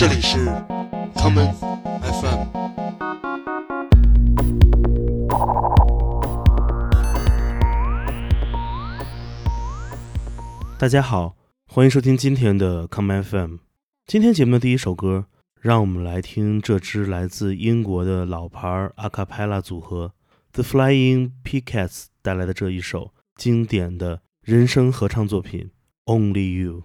这里是 common FM。大家好，欢迎收听今天的 common FM。今天节目的第一首歌，让我们来听这支来自英国的老牌阿卡贝拉组合 The Flying Pickets 带来的这一首经典的人声合唱作品《Only You》。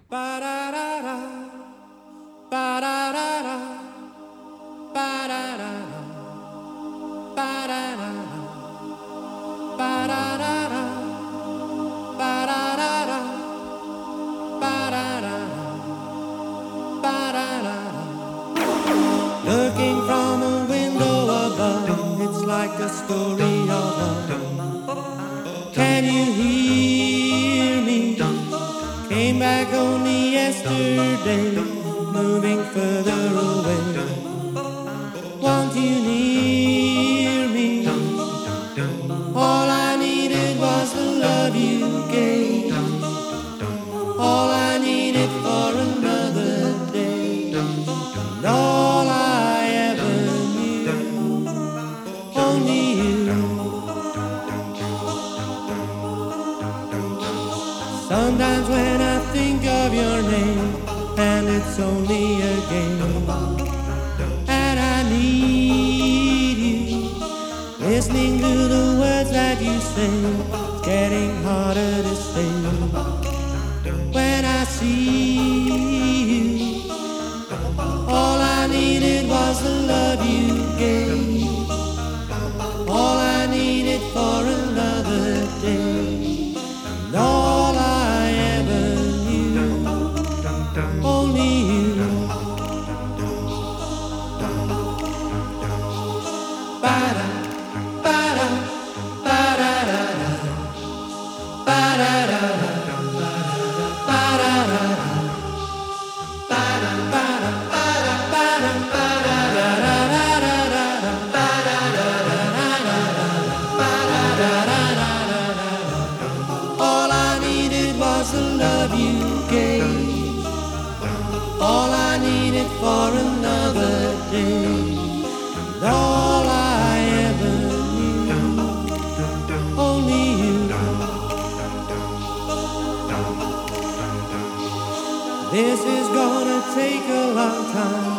Is gonna take a long time,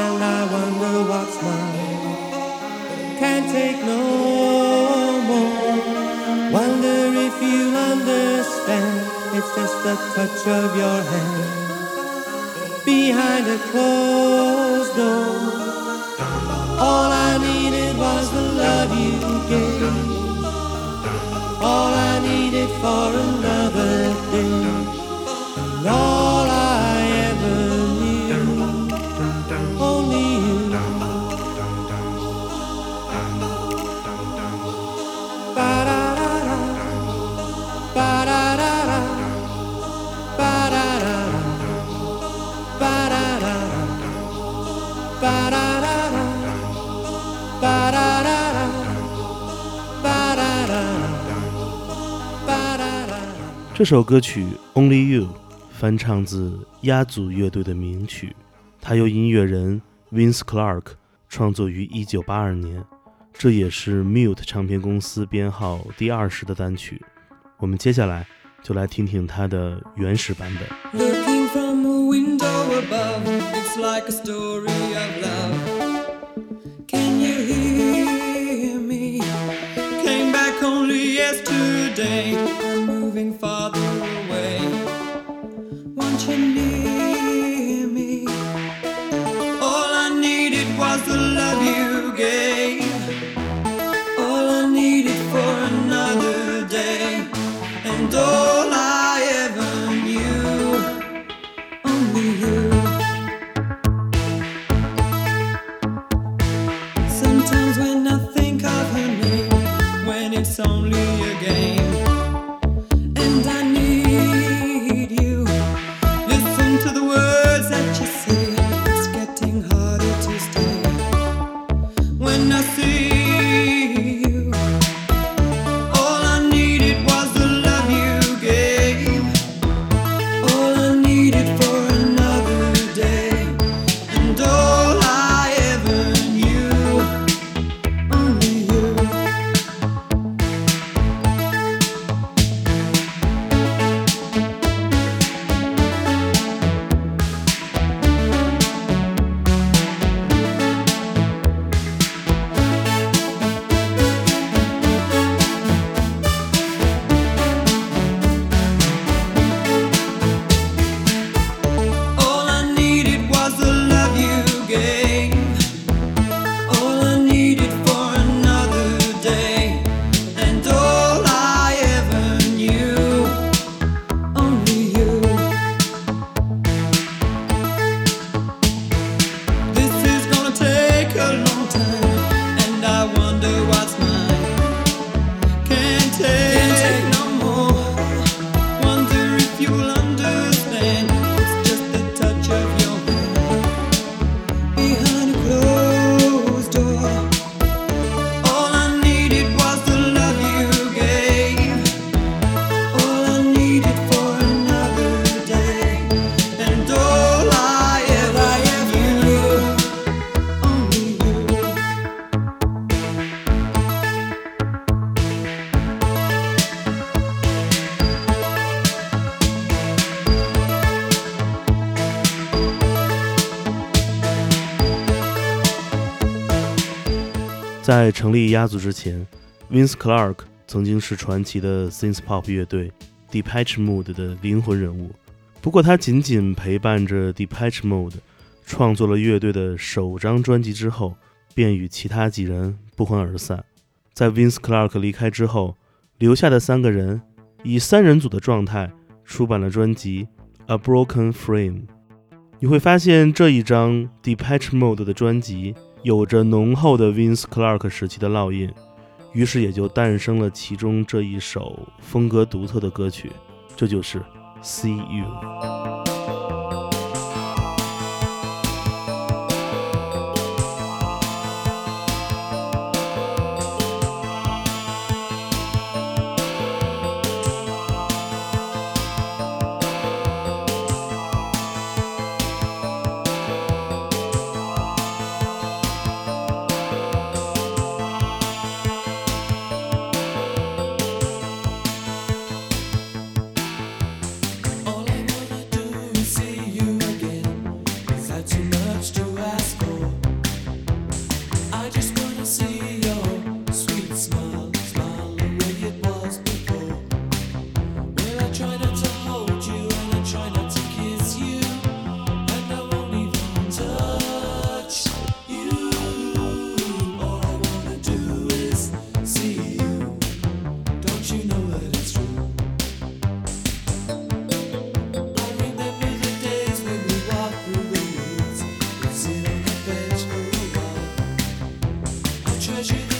and I wonder what's mine. Can't take no more. Wonder if you understand. It's just the touch of your hand behind a closed door. All I needed was the love you gave. All I needed for another day. 这首歌曲《Only You》翻唱自鸭组乐队的名曲，它由音乐人 Vince Clark 创作于1982年，这也是 Mute 唱片公司编号第二十的单曲。我们接下来就来听听它的原始版本。It's only a game, 在成立鸭族之前，Vince Clarke 曾经是传奇的 synth pop 乐队 Depeche Mode 的灵魂人物。不过，他仅仅陪伴着 Depeche Mode 创作了乐队的首张专辑之后，便与其他几人不欢而散。在 Vince Clarke 离开之后，留下的三个人以三人组的状态出版了专辑《A Broken Frame》。你会发现这一张 Depeche Mode 的专辑有着浓厚的 Vince Clark 时期的烙印，于是也就诞生了其中这一首风格独特的歌曲，这就是。See you. hoje de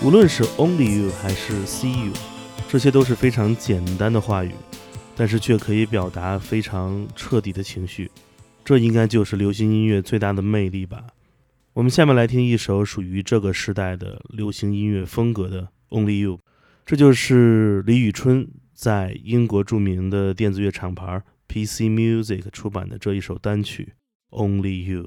无论是 Only You 还是 See You，这些都是非常简单的话语，但是却可以表达非常彻底的情绪。这应该就是流行音乐最大的魅力吧。我们下面来听一首属于这个时代的流行音乐风格的 Only You，这就是李宇春在英国著名的电子乐厂牌 PC Music 出版的这一首单曲《Only You》。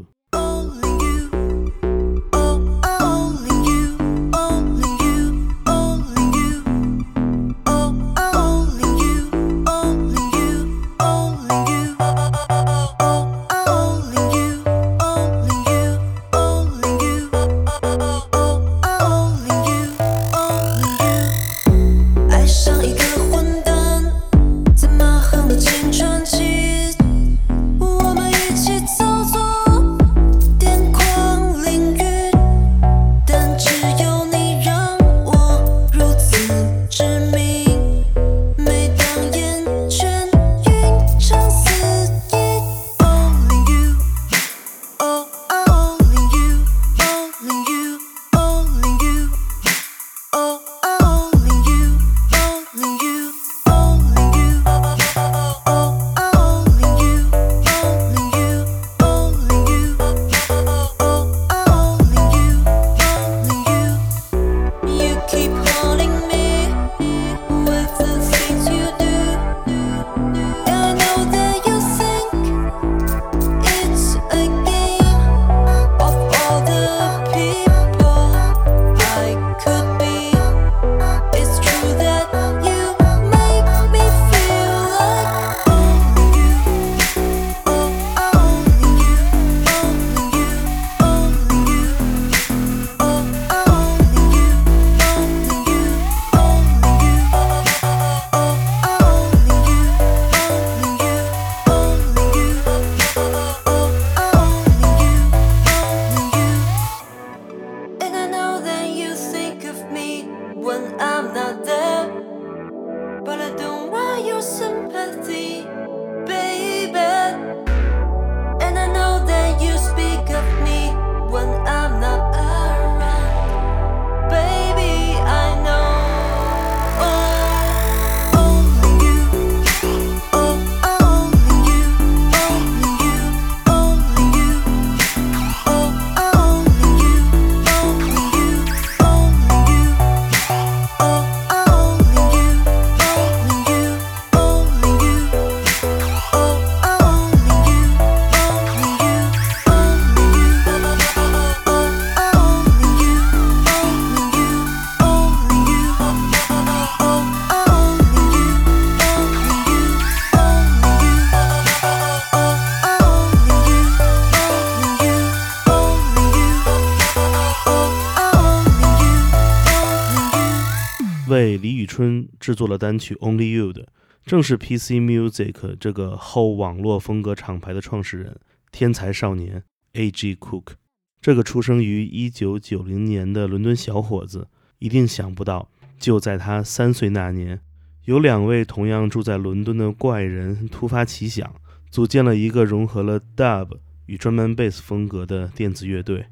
制作了单曲《Only You》的，正是 PC Music 这个后网络风格厂牌的创始人，天才少年 A.G. Cook。这个出生于1990年的伦敦小伙子，一定想不到，就在他三岁那年，有两位同样住在伦敦的怪人突发奇想，组建了一个融合了 Dub 与专门贝斯风格的电子乐队，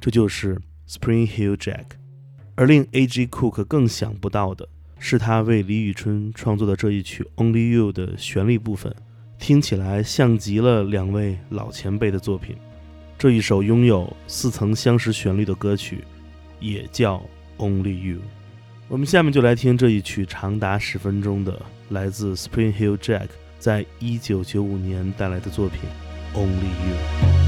这就是 Spring Hill Jack。而令 A.G. Cook 更想不到的是，他为李宇春创作的这一曲《Only You》的旋律部分，听起来像极了两位老前辈的作品。这一首拥有似曾相识旋律的歌曲，也叫《Only You》。我们下面就来听这一曲长达十分钟的来自 Spring Hill Jack 在一九九五年带来的作品《Only You》。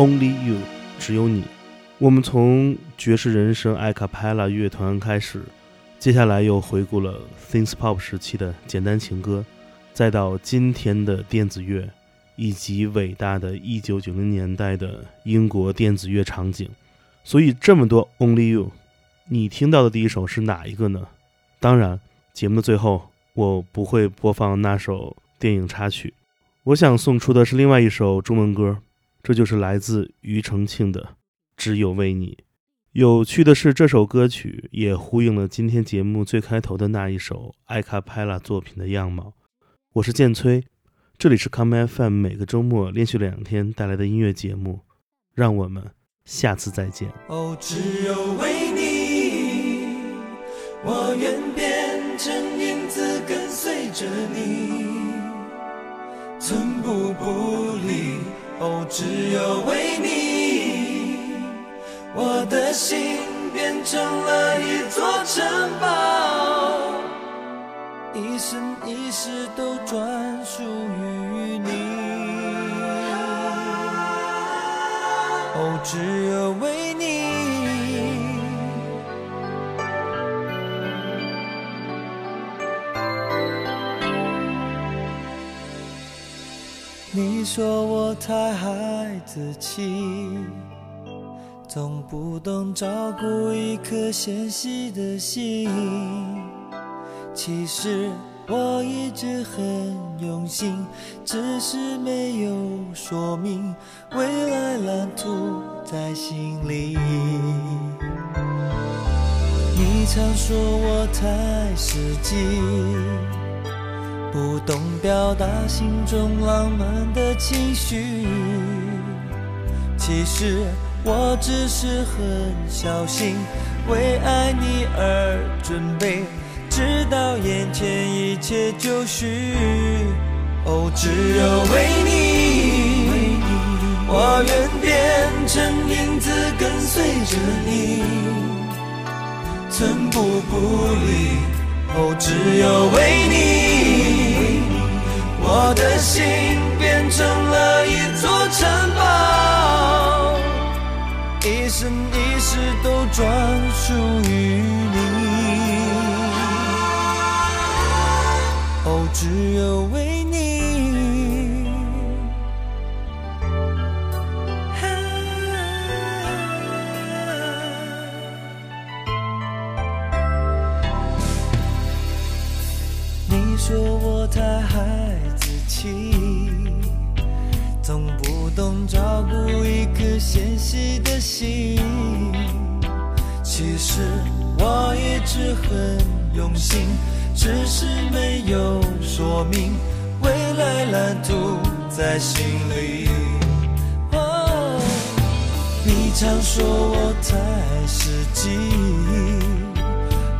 Only You，只有你。我们从爵士人声艾卡派拉乐团开始，接下来又回顾了 Synth Pop 时期的简单情歌，再到今天的电子乐，以及伟大的1990年代的英国电子乐场景。所以这么多 Only You，你听到的第一首是哪一个呢？当然，节目的最后我不会播放那首电影插曲，我想送出的是另外一首中文歌，这就是来自庾澄庆的。只有为你。有趣的是，这首歌曲也呼应了今天节目最开头的那一首艾卡派拉作品的样貌。我是剑崔，这里是 Come FM，每个周末连续两天带来的音乐节目。让我们下次再见。哦，只有为你，我愿变成影子跟随着你，寸步不离。哦，只有为你。我的心变成了一座城堡，一生一世都专属于你。哦，只有为你说我太孩子气。总不懂照顾一颗纤细的心，其实我一直很用心，只是没有说明未来蓝图在心里。你常说我太实际，不懂表达心中浪漫的情绪，其实。我只是很小心，为爱你而准备，直到眼前一切就绪。哦，只有为你，我愿变成影子跟随着你，寸步不离。哦，只有为你，我的心变成了一座城堡。一生一世都专属于你。哦，只有为你。心里。哦，你常说我太实际，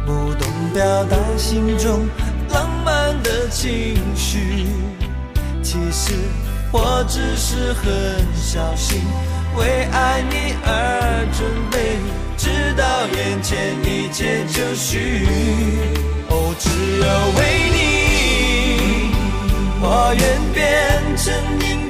不懂表达心中浪漫的情绪，其实。我只是很小心，为爱你而准备，直到眼前一切就绪。生命